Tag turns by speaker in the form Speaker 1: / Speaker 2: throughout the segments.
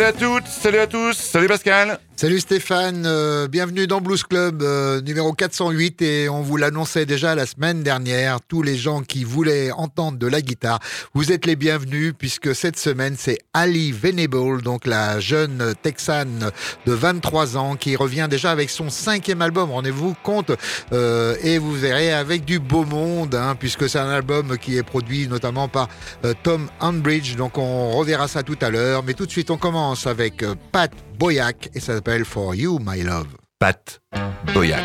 Speaker 1: Salut à toutes, salut à tous, salut Pascal.
Speaker 2: Salut Stéphane, euh, bienvenue dans Blues Club euh, numéro 408 et on vous l'annonçait déjà la semaine dernière, tous les gens qui voulaient entendre de la guitare, vous êtes les bienvenus puisque cette semaine c'est Ali Venable, donc la jeune texane de 23 ans qui revient déjà avec son cinquième album, rendez-vous compte, euh, et vous verrez avec du beau monde hein, puisque c'est un album qui est produit notamment par Tom Unbridge, donc on reverra ça tout à l'heure, mais tout de suite on commence avec Pat Boyac et ça s'appelle For You My Love.
Speaker 1: Pat Boyac.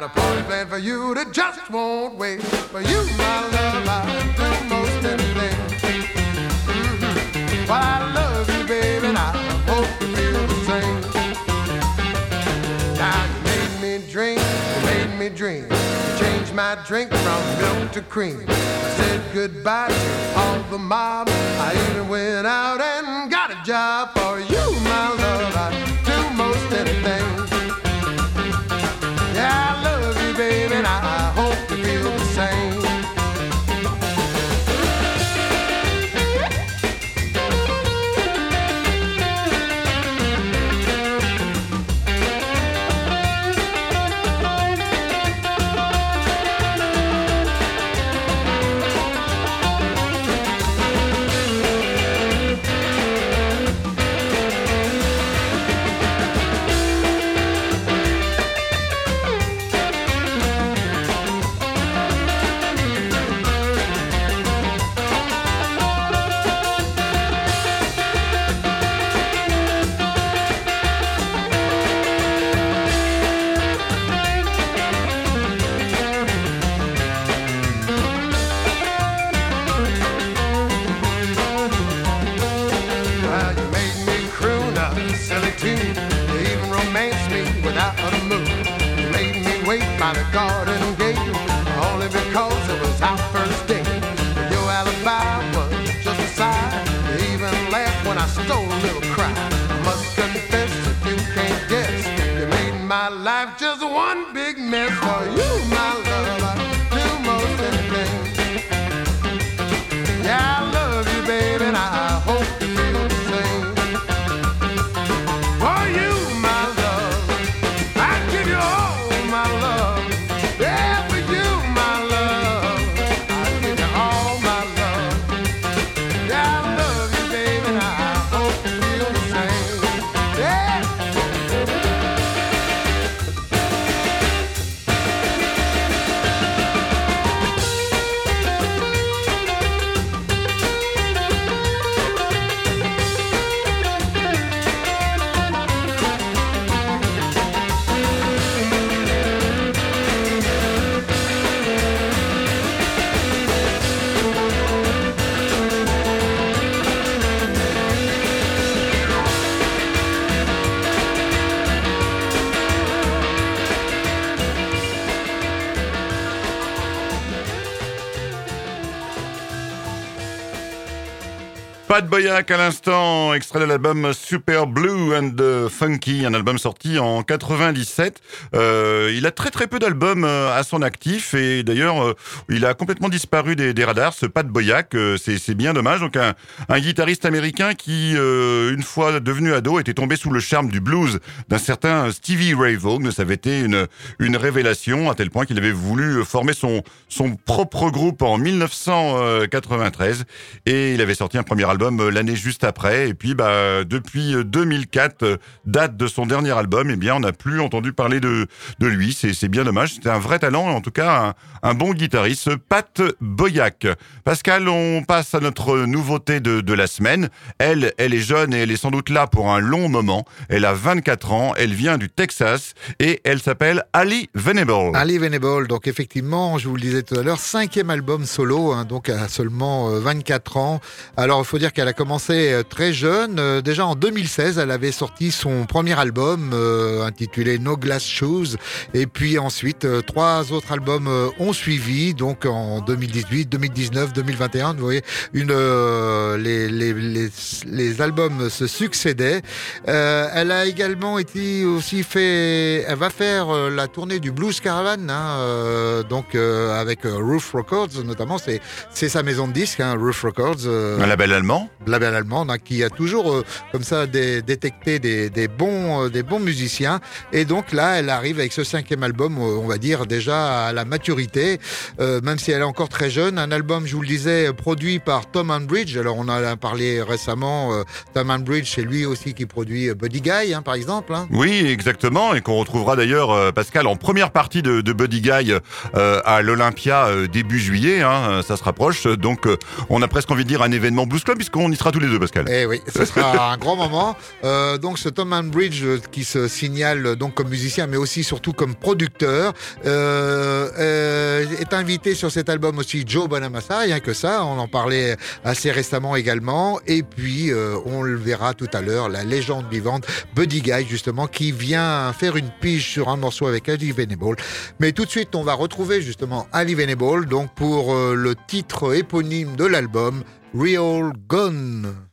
Speaker 3: Got a party plan for you that just won't wait. For you, my love, I do most anything. Mm-hmm. Well, I love you, baby, and I hope you feel the same. Now you made me drink, you made me dream. You changed my drink from milk to cream. I said goodbye to all the mob. I even went out and got a job for you, my love.
Speaker 1: Pat Boyac à l'instant, extrait de l'album Super Blue and Funky, un album sorti en 97. Euh, il a très très peu d'albums euh, à son actif et d'ailleurs euh, il a complètement disparu des, radars. Ce Pat Boyac, euh, c'est bien dommage. Donc un, guitariste américain qui, une fois devenu ado, était tombé sous le charme du blues d'un certain Stevie Ray Vaughan. Ça avait été une révélation à tel point qu'il avait voulu former son propre groupe en 1993 et il avait sorti un premier album album l'année juste après. Et puis, bah, depuis 2004, date de son dernier album, eh bien, on n'a plus entendu parler de, de lui. C'est bien dommage. C'était un vrai talent, en tout cas, un, bon guitariste, Pat Boyac. Pascal, on passe à notre nouveauté de, de la semaine. Elle, elle est jeune et elle est sans doute là pour un long moment. Elle a 24 ans, elle vient du Texas et elle s'appelle Ali Venable.
Speaker 2: Ali Venable, donc effectivement, je vous le disais tout à l'heure, cinquième album solo, hein, donc à seulement 24 euh, ans. Alors il faut dire qu'elle a commencé euh, très jeune. Euh, déjà en 2016, elle avait sorti son premier album intitulé No Glass Shoes. Et puis ensuite, trois autres albums ont suivi, donc en 2018, 2019, 2021. Vous voyez, une, les, les, les, les, albums se succédaient. elle a également été aussi fait, elle va faire la tournée du Blues Caravan, hein, donc avec Roof Records notamment, c'est c'est sa maison de disques, hein, Roof Records.
Speaker 1: un label allemand?
Speaker 2: Label allemand, hein, qui a toujours comme ça détecté des, des bons des bons musiciens. Et donc là, elle arrive avec ce cinquième album, on va dire déjà à la maturité, même si elle est encore très jeune. Un album, je vous le disais, produit par Tom Bridge. Alors on en a parlé récemment. Tom Bridge, c'est lui aussi qui produit Buddy Guy, hein, par exemple.
Speaker 1: Oui, exactement, et qu'on retrouvera d'ailleurs Pascal en première partie de, de Buddy Guy à l'Olympia euh, début juillet. Hein, ça se rapproche. Donc, euh, on a presque envie de dire un événement Blues Club, puisqu'on y sera tous les deux, Pascal.
Speaker 2: Eh oui, ce sera un grand moment. Euh, donc, ce Tom Bridge qui se signale donc comme musicien, mais aussi surtout comme producteur, est invité sur cet album aussi Joe Bonamassa, rien que ça. On en parlait assez récemment également. Et puis, on le verra tout à l'heure, la légende vivante Buddy Guy, justement, qui vient faire une pige sur un morceau avec Ali Venable. Mais tout de suite, on va retrouver justement Ali Venable, donc pour euh, le titre éponyme de l'album, Real Gone.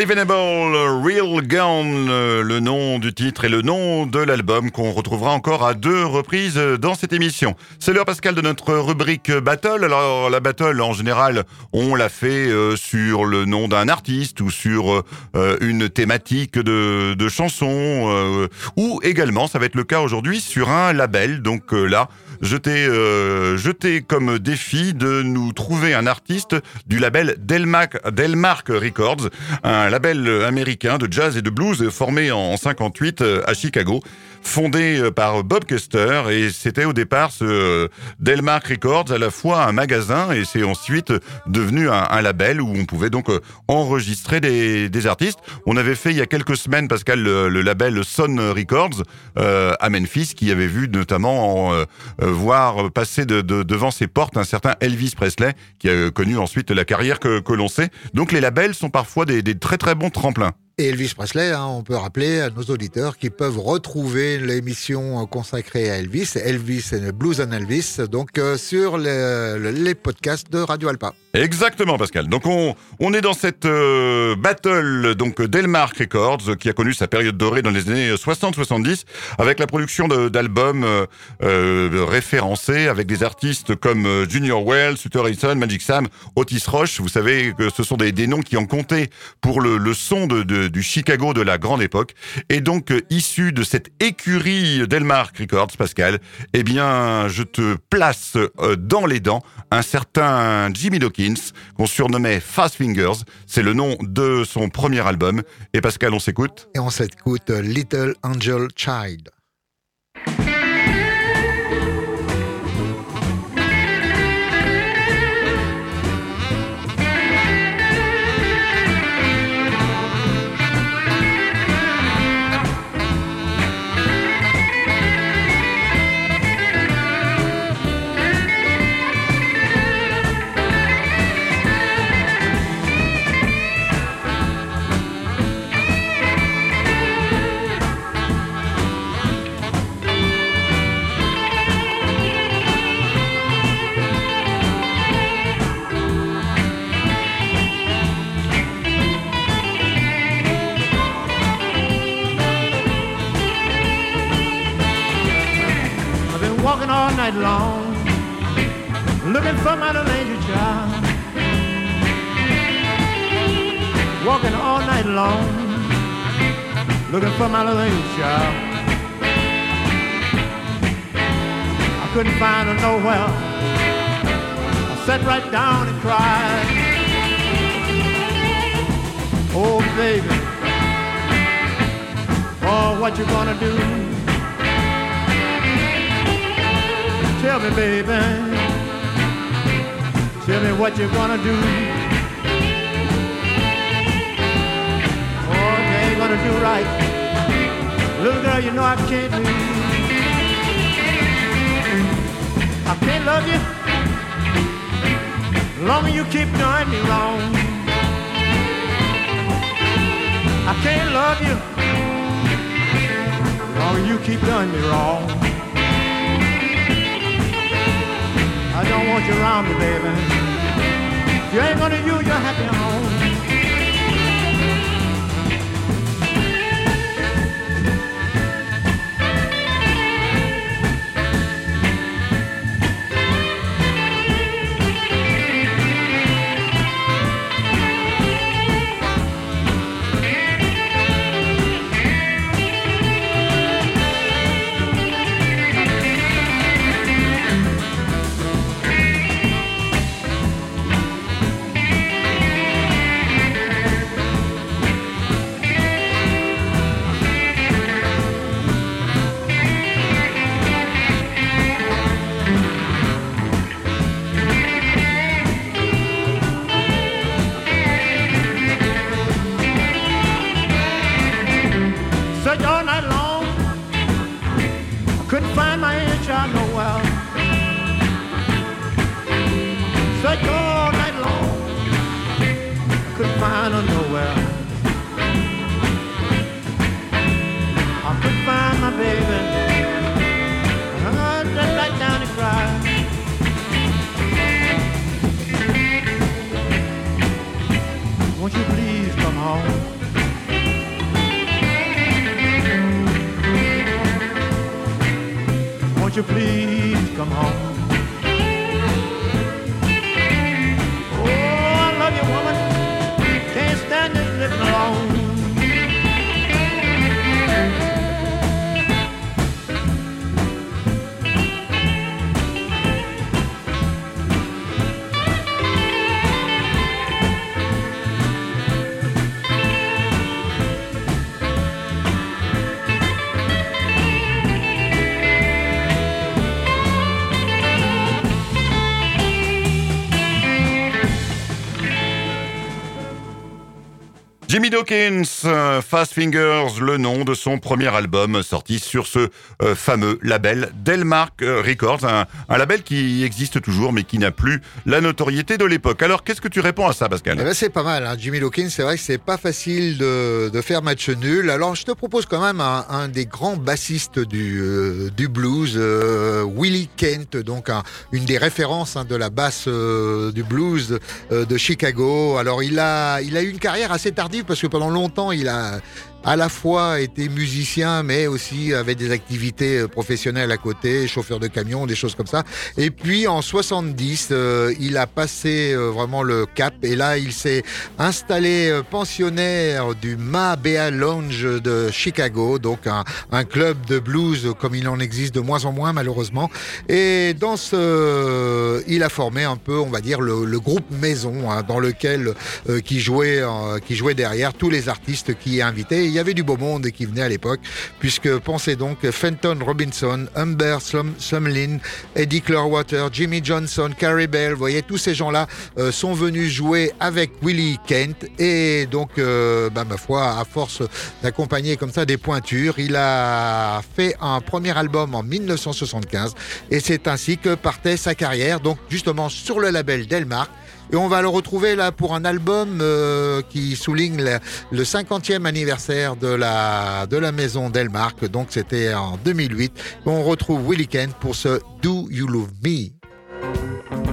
Speaker 1: Unbelievable Real Gun, le nom du titre et le nom de l'album qu'on retrouvera encore à deux reprises dans cette émission. C'est l'heure Pascal de notre rubrique Battle. Alors la Battle en général, on l'a fait euh, sur le nom d'un artiste ou sur euh, une thématique de, de chanson euh, ou également, ça va être le cas aujourd'hui, sur un label. Donc là, je t'ai comme défi de nous trouver un artiste du label Delmark, Records, un label américain de jazz et de blues formé en 58 euh, à Chicago fondé euh, par Bob Custer et c'était au départ ce euh, Delmark Records à la fois un magasin et c'est ensuite devenu un, label où on pouvait donc enregistrer des, artistes. On avait fait il y a quelques semaines, Pascal, le, label Sun Records à Memphis qui avait vu notamment voir passer de, devant ses portes un certain Elvis Presley qui a connu ensuite la carrière que, que l'on sait. Donc les labels sont parfois des, des très très bon tremplin.
Speaker 2: Et Elvis Presley, hein, on peut rappeler à nos auditeurs qui peuvent retrouver l'émission consacrée à Elvis, Elvis et Blues and Elvis, donc euh, sur les, podcasts de Radio Alpa.
Speaker 1: Exactement, Pascal. Donc on, on est dans cette euh, battle donc Delmark Records qui a connu sa période dorée dans les années 60-70 avec la production d'albums euh, référencés avec des artistes comme Junior Wells, Sutter Harrison, Magic Sam, Otis Roche. Vous savez que ce sont des, des noms qui ont compté pour le, son de du Chicago de la grande époque. Et donc, euh, issu de cette écurie Delmark Records, Pascal, eh bien, je te place euh, dans les dents un certain Jimmy Dawkins, qu'on surnommait Fast Fingers. C'est le nom de son premier album. Et Pascal, on s'écoute
Speaker 2: Et on s'écoute Little Angel Child.
Speaker 4: Little angel. I couldn't find her nowhere. I sat right down and cried. Oh, baby, oh, what you gonna do? Tell me, baby. Tell me what you're gonna do. Oh, you gonna do right. Little girl, you know I can't do. I can't love you. Long as you keep doing me wrong. I can't love you. Long as you keep doing me wrong. I don't want you around me, baby. You ain't gonna use your happy home.
Speaker 1: Jimmy Dawkins, euh, Fast Fingers, le nom de son premier album sorti sur ce euh, fameux label Delmark euh, Records, un, label qui existe toujours mais qui n'a plus la notoriété de l'époque. Alors qu'est-ce que tu réponds à ça Pascal?
Speaker 2: Eh ben, C'est pas mal, hein. Jimmy Dawkins, c'est vrai que c'est pas facile de, faire match nul. Alors je te propose quand même un, un des grands bassistes du, du blues, Willie Kent, donc un, une des références hein, de la basse du blues de Chicago. Alors il a, il a eu une carrière assez tardive parce que pendant longtemps, il a à la fois été musicien, mais aussi avait des activités euh, professionnelles à côté, chauffeur de camion, des choses comme ça. Et puis en 70, euh, il a passé euh, vraiment le cap et là, il s'est installé pensionnaire du Ma Bea Lounge de Chicago, donc un, club de blues comme il en existe de moins en moins malheureusement. Et dans ce, il a formé un peu, on va dire, le, groupe maison hein, dans lequel qui jouait, qui jouait derrière tous les artistes qui invitaient il y avait du beau monde qui venait à l'époque, puisque pensez donc Fenton Robinson, Humber Sumlin, Eddie Clearwater, Jimmy Johnson, Carrie Bell, vous voyez, tous ces gens-là euh, sont venus jouer avec Willie Kent et donc, euh, bah, ma foi, à force d'accompagner comme ça des pointures, il a fait un premier album en 1975 et c'est ainsi que partait sa carrière, donc justement sur le label Delmark. Et on va le retrouver là pour un album euh, qui souligne le, le, 50e anniversaire de la, de la maison Delmark. Donc c'était en 2008. On retrouve Willie Kent pour ce Do You Love Me?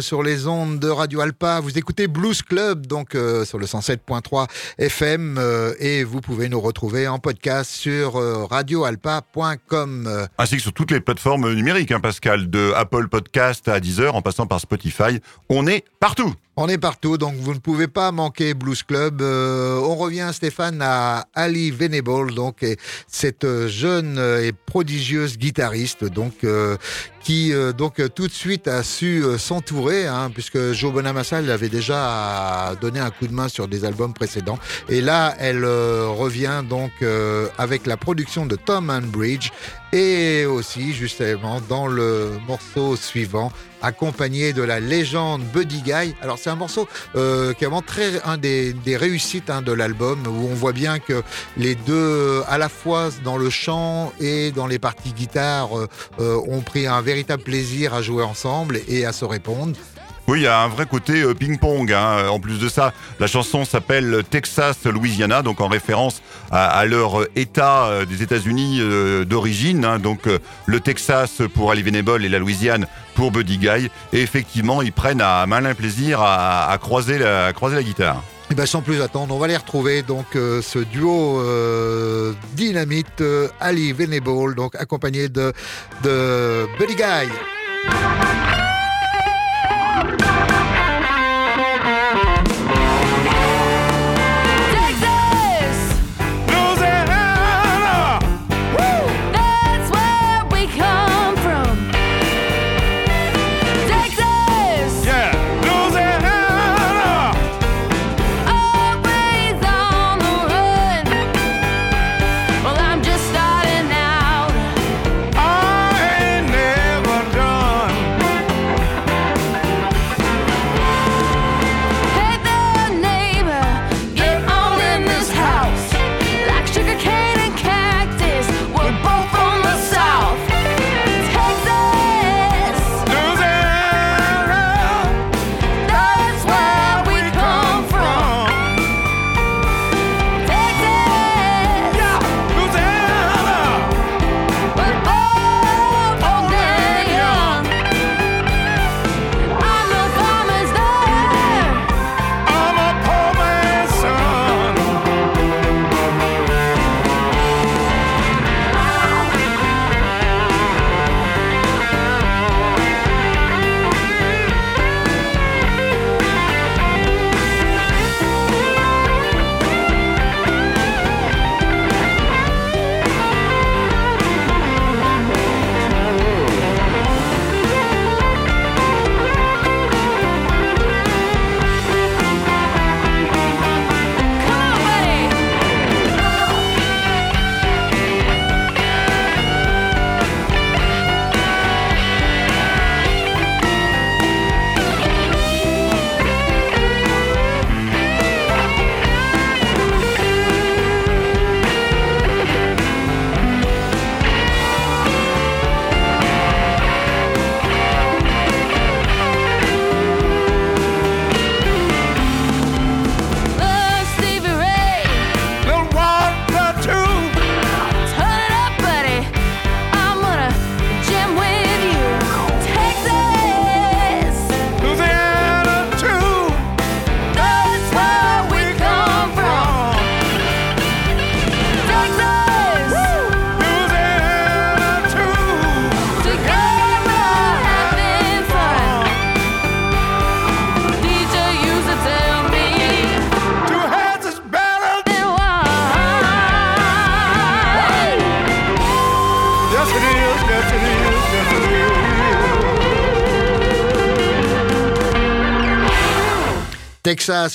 Speaker 2: Sur les ondes de Radio Alpa. Vous écoutez Blues Club, donc euh, sur le 107.3 FM, euh, et vous pouvez nous retrouver en podcast sur euh, radioalpa.com.
Speaker 1: Ainsi que sur toutes les plateformes numériques, hein, Pascal, de Apple Podcast à Deezer en passant par Spotify. On est partout.
Speaker 2: On est partout, donc vous ne pouvez pas manquer Blues Club. Euh, on revient, Stéphane, à Ali Venable, donc et cette jeune et prodigieuse guitariste, donc euh, qui euh, donc tout de suite a su euh, s'entourer, hein, puisque Joe Bonamassa l'avait déjà donné un coup de main sur des albums précédents. Et là, elle revient donc avec la production de Tom Bridge et aussi justement dans le morceau suivant accompagné de la légende Buddy Guy. Alors c'est un morceau euh, qui est vraiment très un des, des réussites hein, de l'album où on voit bien que les deux à la fois dans le chant et dans les parties guitare euh, euh, ont pris un véritable plaisir à jouer ensemble et à se répondre.
Speaker 1: Oui, il y a un vrai côté ping-pong. hein. En plus de ça, la chanson s'appelle Texas Louisiana, donc en référence à, à leur État des États-Unis d'origine. hein. Donc le Texas pour Ali Venable et la Louisiane pour Buddy Guy. Et effectivement, ils prennent à malin plaisir à, croiser, la, croiser la guitare.
Speaker 2: Et ben sans plus attendre, on va les retrouver donc euh, ce duo euh, dynamite euh, Ali Venable, donc accompagné de Buddy Guy.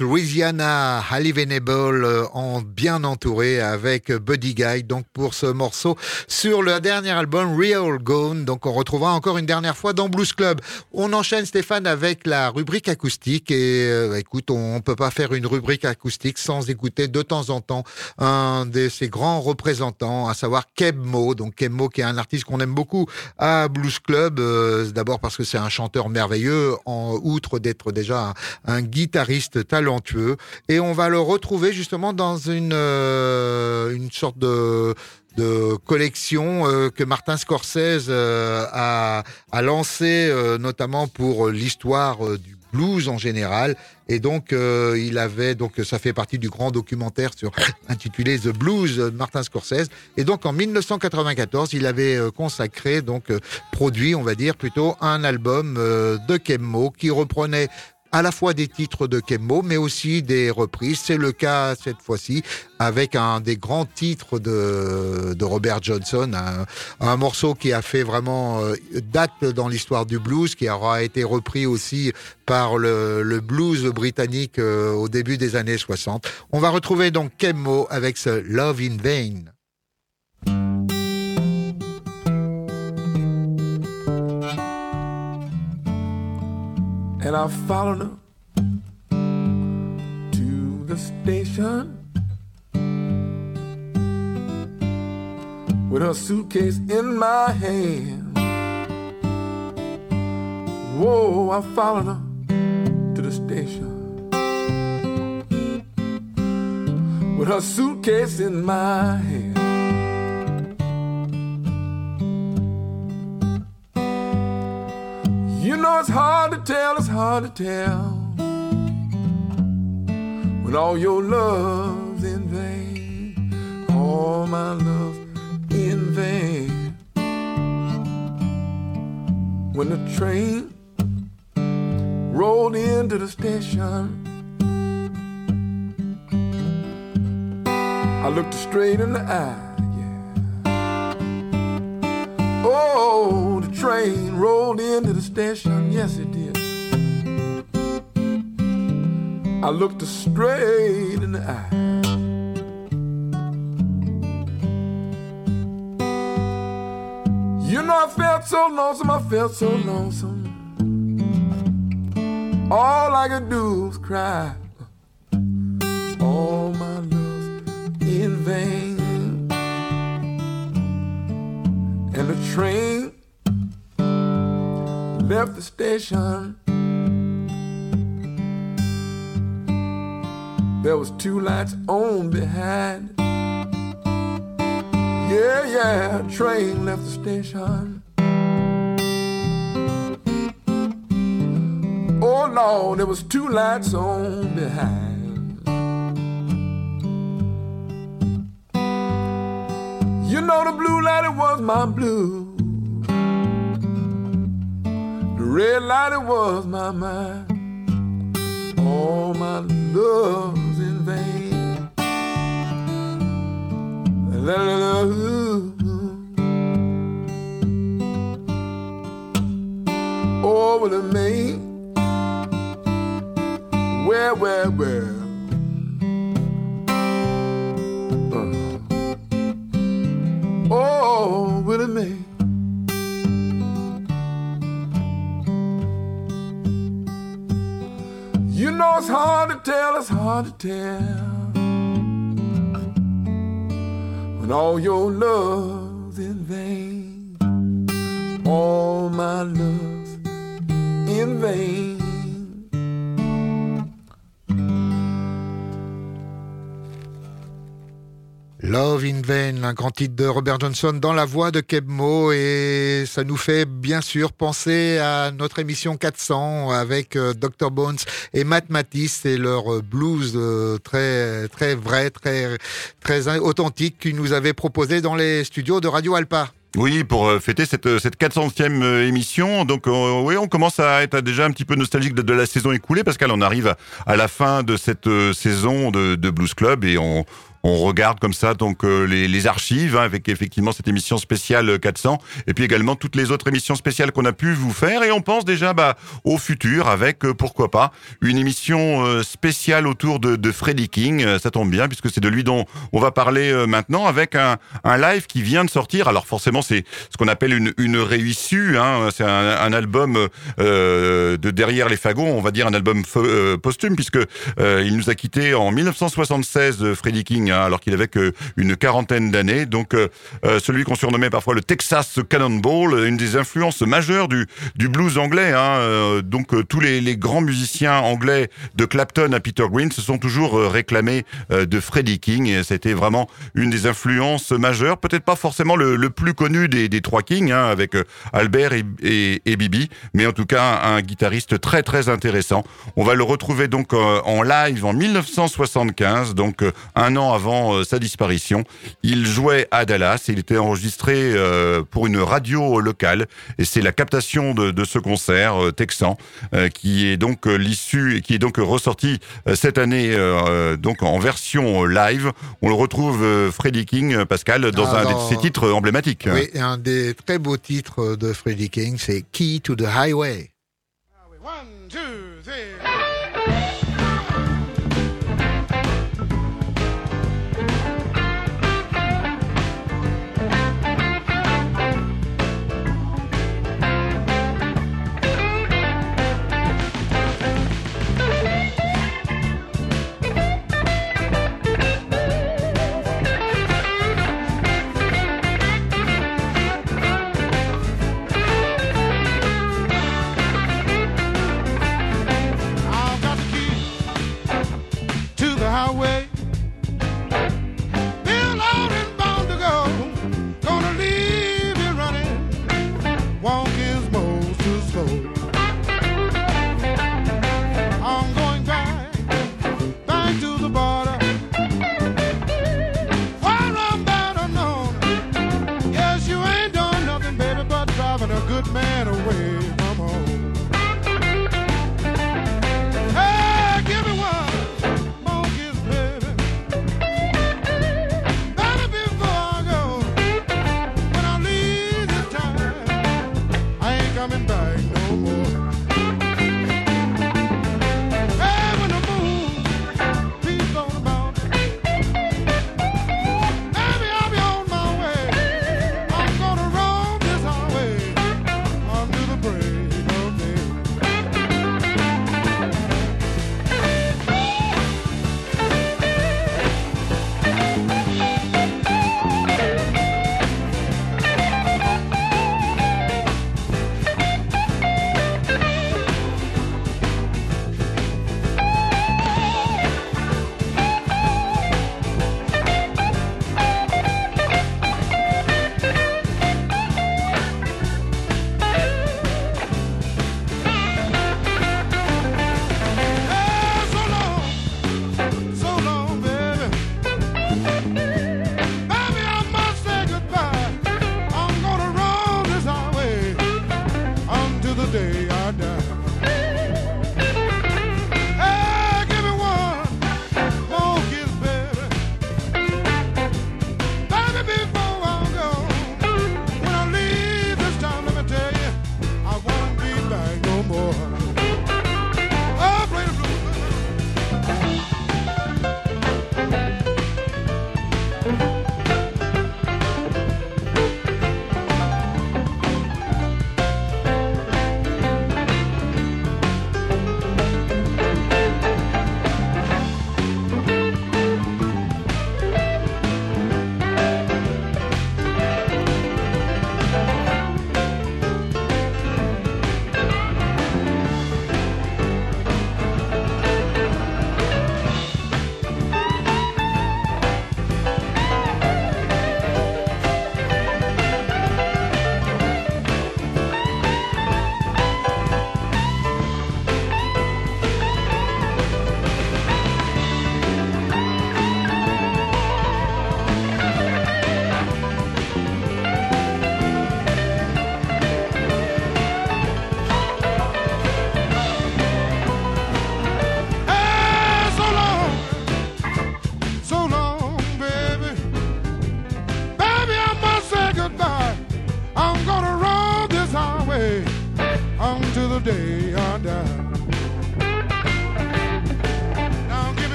Speaker 4: Louisiana,
Speaker 2: Halle Venable euh, en bien entouré avec Buddy Guy donc pour ce morceau sur le dernier album Real Gone donc on retrouvera encore une dernière fois dans Blues Club. On enchaîne Stéphane avec la rubrique acoustique et euh, écoute on, peut pas faire une rubrique acoustique sans écouter de temps en temps un de ses grands représentants à savoir Keb Mo donc Keb Mo qui est un artiste qu'on aime beaucoup à Blues Club euh, d'abord parce que c'est un chanteur merveilleux en outre d'être déjà un guitariste talentueux. Et on va le retrouver justement dans une, euh, une sorte de de collection euh, que Martin Scorsese euh, a, a lancé notamment pour l'histoire du blues en général. Et donc il avait donc ça fait partie du grand documentaire sur intitulé The Blues de Martin Scorsese. Et donc en 1994 il avait consacré donc produit on va dire plutôt un album de Kemmo qui reprenait à la fois des titres de Kemmo, mais aussi des reprises. C'est le cas cette fois-ci avec un des grands titres de, Robert Johnson, un, morceau qui a fait vraiment euh, date dans l'histoire du blues, qui aura été repris aussi par le, blues britannique euh, au début des années 60. On va retrouver donc Kemmo avec ce Love in Vain.
Speaker 5: And I followed her to the station with her suitcase in my hand. Whoa, I followed her to the station with her suitcase in my hand. You know it's hard to tell, it's hard to tell when all your love's in vain, all my love's in vain. When the train rolled into the station, I looked straight in the eye. Oh, the train rolled into the station, yes it did. I looked her straight in the eye. You know, I felt so lonesome, I felt so lonesome. All I could do was cry. And the train left the station. There was two lights on behind. Yeah, yeah, train left the station. Oh Lord, there was two lights on behind. You know the blue light, it was my blue. The red light, it was my mind. All my love's in vain. La, la, la, the main. Where, where, where? It's hard to tell. When all your love's in vain, all my love's in vain.
Speaker 2: Love in Vain, un grand titre de Robert Johnson dans la voix de Kebmo et ça nous fait bien sûr penser à notre émission 400 avec euh, Dr Bones et Matt Matisse et leur euh, blues euh, très très vrai, très très authentique qu'ils nous avaient proposé dans les studios de Radio Alpa.
Speaker 1: Oui, pour fêter cette, cette 400e émission. Donc, oui, on commence à être déjà un petit peu nostalgique de, la saison écoulée qu'elle en arrive à la fin de cette saison de Blues Club et on, on regarde comme ça donc euh, les, les archives hein, avec effectivement cette émission spéciale 400 et puis également toutes les autres émissions spéciales qu'on a pu vous faire et on pense déjà bah, au futur avec euh, pourquoi pas une émission euh, spéciale autour de, de Freddie King. Euh, ça tombe bien puisque c'est de lui dont on va parler euh, maintenant avec un, un live qui vient de sortir. Alors forcément c'est ce qu'on appelle une, une réussue. Hein. C'est un, un album euh, de derrière les fagots, on va dire un album euh, posthume puisque euh, il nous a quitté en 1976 euh, Freddie King hein, alors qu'il avait que une quarantaine d'années. Donc euh, euh, celui qu'on surnommait parfois le Texas Cannonball, une des influences majeures du, blues anglais. Hein. Euh, donc tous les, grands musiciens anglais de Clapton à Peter Green se sont toujours réclamés de Freddie King et c'était vraiment une des influences majeures. Peut-être pas forcément le, plus connu des, trois Kings hein, avec Albert et, Bibi, mais en tout cas un, un guitariste très très intéressant. On va le retrouver donc en live en 1975, donc un an avant euh, sa disparition. Il jouait à Dallas, il était enregistré euh, pour une radio locale et c'est la captation de, de ce concert euh, texan qui est donc l'issue, qui est donc ressorti cette année donc en version live. On le retrouve Freddie King, Pascal, dans un de ses titres emblématiques.
Speaker 2: Oui, et un des très beaux titres de Freddie King, c'est Key to the Highway.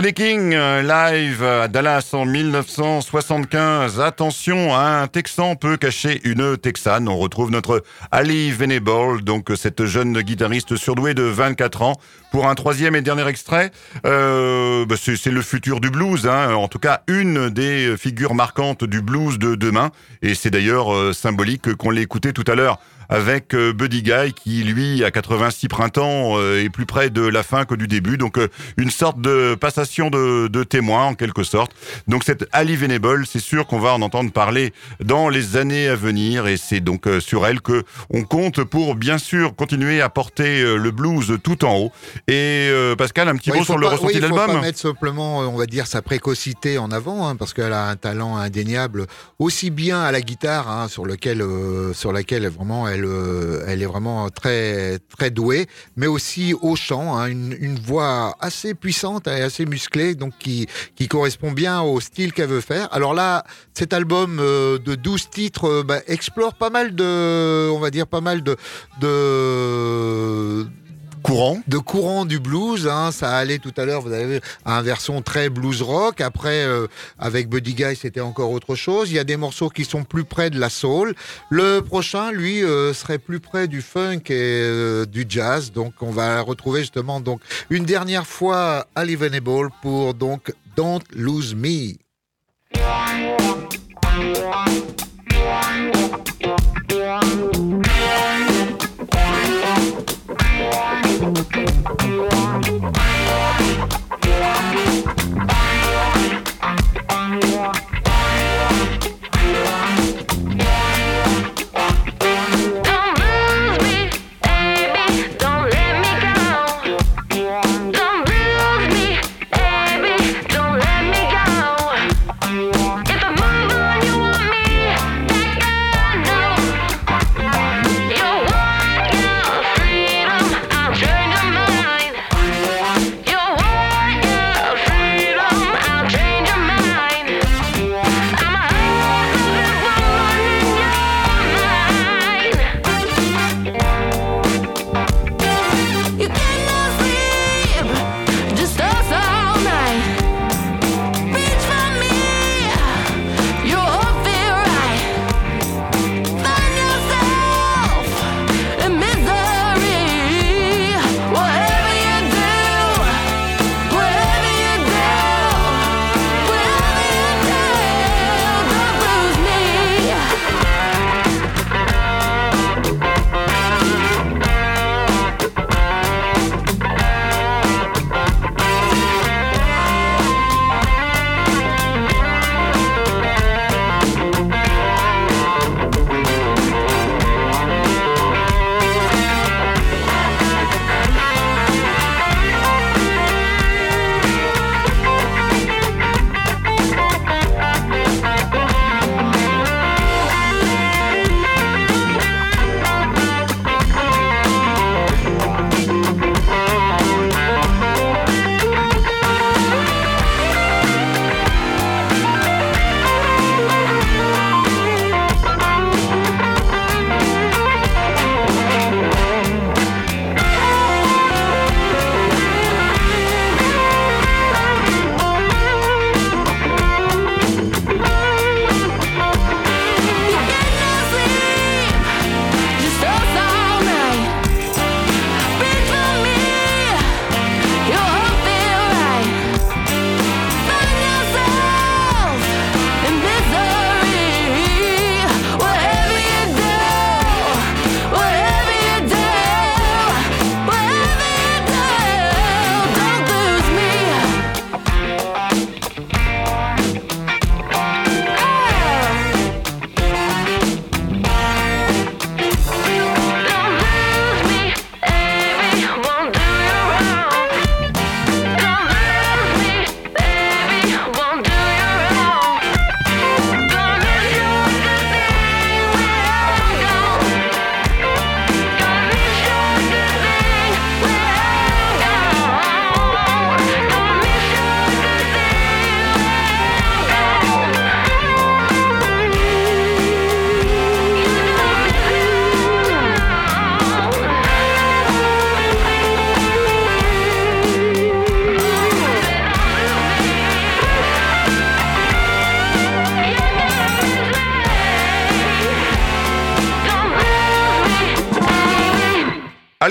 Speaker 1: Freddie King, euh, live à Dallas en 1975. Attention, un Texan peut cacher une Texane. On retrouve notre Ali Venable, donc euh, cette jeune guitariste surdouée de 24 ans. Pour un troisième et dernier extrait, euh, bah, c'est c'est le futur du blues, hein. en tout cas une des figures marquantes du blues de demain. Et c'est d'ailleurs euh, symbolique qu'on l'ait écouté tout à l'heure avec euh, Buddy Guy qui lui à 86 printemps euh, est plus près de la fin que du début. Donc euh, une sorte de passation de, de témoin en quelque sorte. Donc cette Ali Venable c'est sûr qu'on va en entendre parler dans les années à venir. Et c'est donc euh, sur elle que on compte pour bien sûr continuer à porter euh, le blues tout en haut. Et euh, Pascal un petit
Speaker 2: Ouais,
Speaker 1: mot sur le ressenti de
Speaker 2: Il faut
Speaker 1: l'album.
Speaker 2: pas mettre simplement, on va dire, sa précocité en avant, hein, parce qu'elle a un talent indéniable, aussi bien à la guitare, hein, sur lequel, euh, sur laquelle vraiment elle, euh, elle est vraiment très, très douée, mais aussi au chant, hein, une, voix assez puissante et assez musclée, donc qui, qui correspond bien au style qu'elle veut faire. Alors là, cet album euh, de 12 titres euh, bah, explore pas mal de, on va dire, pas mal de, de
Speaker 1: courant
Speaker 2: de courant du blues. Hein, ça allait tout à l'heure, vous avez vu, à un version très blues rock. Après, euh, avec Buddy Guy, c'était encore autre chose. Il y a des morceaux qui sont plus près de la soul. Le prochain, lui, euh, serait plus près du funk et euh, du jazz. Donc, on va retrouver justement donc une dernière fois Ali Venable pour donc Don't Lose Me.
Speaker 6: Thank you.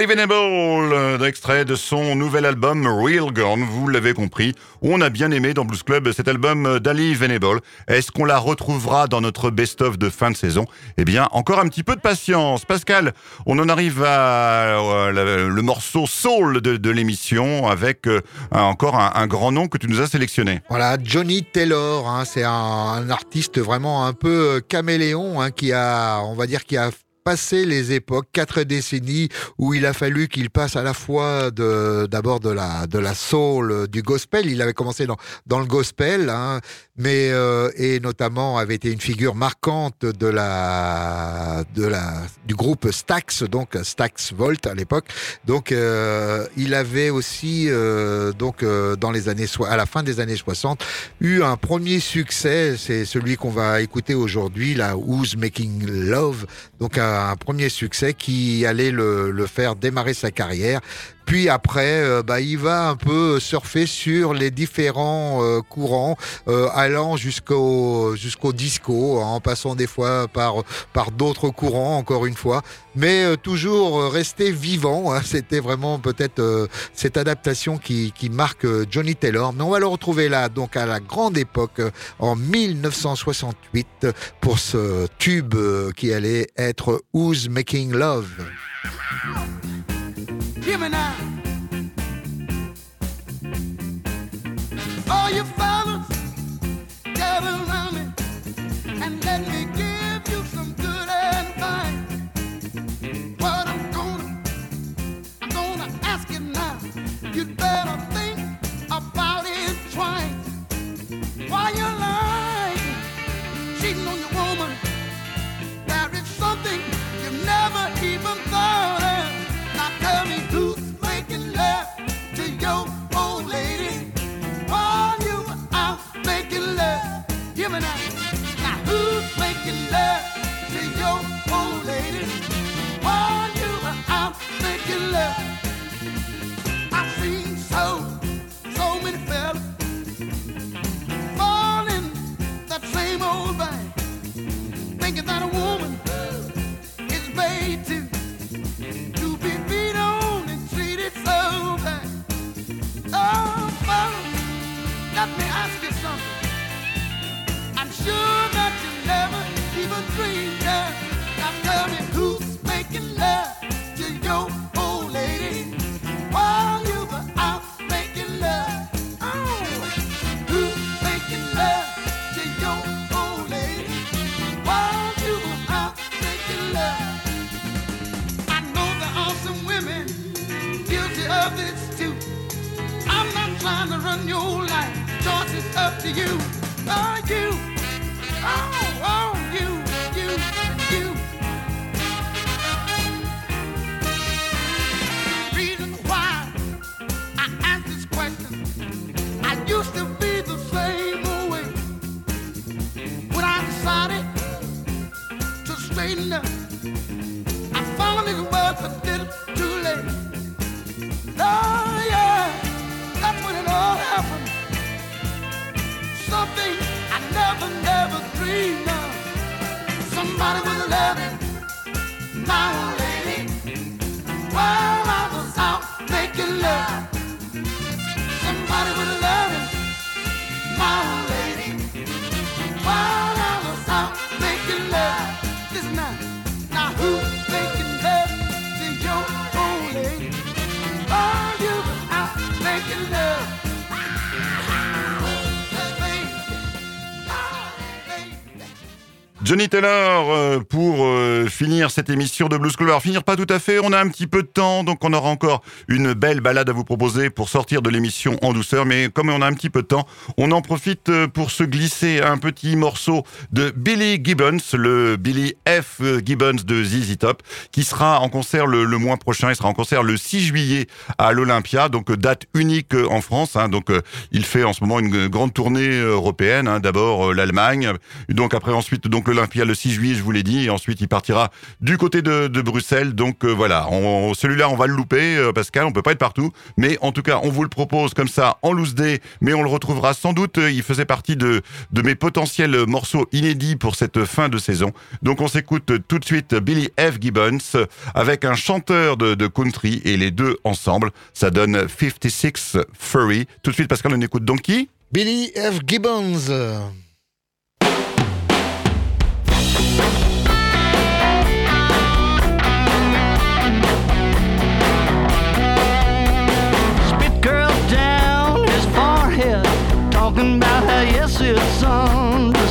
Speaker 1: Venable, euh, d'extrait de son nouvel album Real Girl, vous l'avez compris. On a bien aimé dans Blues Club cet album d'Ali Venable. Est-ce qu'on la retrouvera dans notre best-of de fin de saison? Eh bien, encore un petit peu de patience. Pascal, on en arrive à euh, le, morceau soul de, l'émission avec euh, encore un, grand nom que tu nous as sélectionné.
Speaker 2: Voilà, Johnny Taylor, hein, c'est un, artiste vraiment un peu caméléon hein, qui a, on va dire, qui a passé les époques, quatre décennies où il a fallu qu'il passe à la fois de d'abord de la de la soul, euh, du gospel. Il avait commencé dans dans le gospel, hein, mais euh, et notamment avait été une figure marquante de la de la du groupe Stax, donc Stax Volt à l'époque. Donc euh, il avait aussi euh, donc euh, dans les années à la fin des années 60 eu un premier succès, c'est celui qu'on va écouter aujourd'hui, la Who's Making Love, donc un premier succès qui allait le, le faire démarrer sa carrière. Puis après, euh, bah, il va un peu surfer sur les différents euh, courants, euh, allant jusqu'au jusqu'au disco, hein, en passant des fois par par d'autres courants, encore une fois, mais toujours rester vivant. hein. C'était vraiment peut-être cette adaptation qui, qui marque Johnny Taylor. Mais on va le retrouver là, donc à la grande époque, en 1968, euh, pour ce tube qui allait être Who's Making Love.
Speaker 3: Hear me now. All you fellas, gather around me and let me give you some good advice. What I'm gonna, I'm gonna ask you now. You'd better think about it twice. Old lady you out making love. Now. Who's making love to your old lady you out making love? I've so, so many fellas that same old thinking that a woman is made to I'm sure that you never even dreamed. Now tell me who's making love to your old lady while you out making love. Oh, who's making love to your old lady while you out making love? I know there are some women guilty of this too. I'm not trying to run your life. Up to you. Oh, you. Oh, oh, you, you, you. Reason why I ask this question. I used to be the same way. When I decided to straighten up. I it was a little too late. Never dreamed of. Somebody was loving my old lady while I was out making love. Somebody was loving my
Speaker 1: Johnny Taylor euh, pour euh, finir cette émission de Blues Club. Finir pas tout à fait, on a un petit peu de temps, donc on aura encore une belle balade à vous proposer pour sortir de l'émission en douceur. Mais comme on a un petit peu de temps, on en profite euh, pour se glisser un petit morceau de Billy Gibbons, le Billy F. Gibbons de ZZ Top, qui sera en concert le, mois prochain. Il sera en concert le 6 juillet à l'Olympia, donc date unique en France. hein. donc il fait en ce moment une grande tournée européenne. hein. D'abord l'Allemagne, donc après ensuite donc le l'Olympia le 6 juillet, je vous l'ai dit, et ensuite il partira du côté de, Bruxelles. Donc euh, voilà, celui-là on va le louper, euh, Pascal, on peut pas être partout, mais en tout cas on vous le propose comme ça en loose day, mais on le retrouvera sans doute. euh, Il faisait partie de, mes potentiels morceaux inédits pour cette fin de saison. Donc on s'écoute tout de suite Billy F. Gibbons avec un chanteur de, de country et les deux ensemble, ça donne 56 Furry. Tout de suite Pascal, on écoute Donkey.
Speaker 2: Billy F. Gibbons.
Speaker 7: It's understood.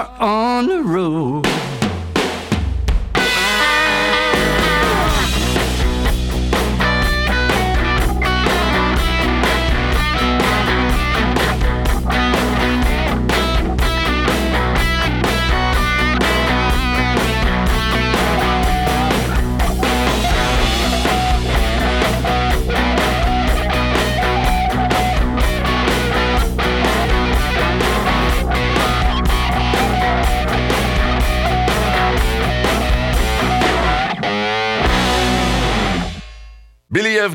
Speaker 7: are on
Speaker 1: um,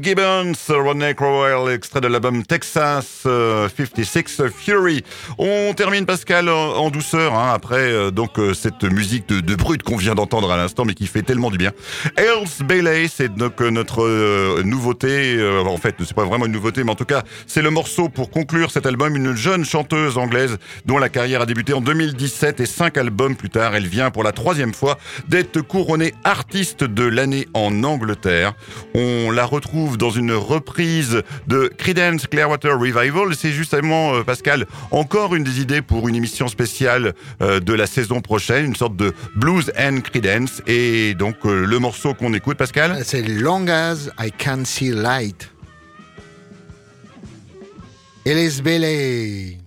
Speaker 1: Gibbons, Rodney Crowell, extrait de l'album Texas euh, 56 Fury. On termine Pascal en, douceur hein, après euh, donc euh, cette musique de, de brut qu'on vient d'entendre à l'instant, mais qui fait tellement du bien. Else Bailey, c'est donc euh, notre euh, nouveauté. euh, en fait, c'est pas vraiment une nouveauté, mais en tout cas, c'est le morceau pour conclure cet album. Une jeune chanteuse anglaise dont la carrière a débuté en 2017 et cinq albums plus tard, elle vient pour la troisième fois d'être couronnée artiste de l'année en Angleterre. On la la dans une reprise de Creedence Clearwater Revival. C'est justement, euh, Pascal, encore une des idées pour une émission spéciale euh, de la saison prochaine, une sorte de blues and Creedence. Et donc, euh, le morceau qu'on écoute, Pascal?
Speaker 6: C'est Long as I can see light. Ellis Bailey.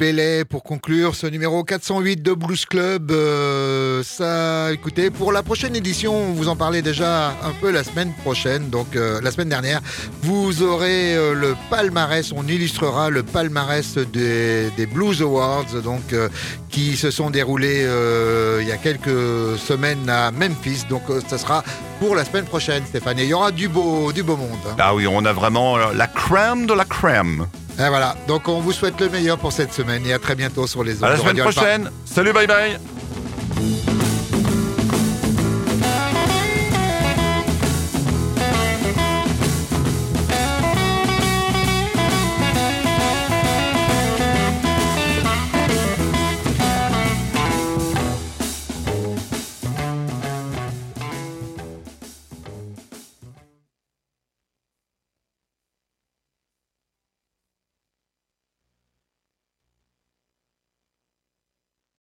Speaker 6: Bailey pour conclure ce numéro 408 de Blues Club. Euh, ça, écoutez, pour la prochaine édition, on vous en parlait déjà un peu la semaine prochaine, donc euh, la semaine dernière. Vous aurez euh, le palmarès, on illustrera le palmarès des, Blues Awards, donc qui se sont déroulés il y a quelques semaines à Memphis. Donc ça sera pour la semaine prochaine, Stéphane. Et il y aura du beau, du beau monde. hein.
Speaker 1: Ah oui, on a vraiment la crème de la crème.
Speaker 2: Et voilà. Donc on vous souhaite le meilleur pour cette semaine et à très bientôt sur les ondes
Speaker 1: À la semaine prochaine. Salut, bye bye.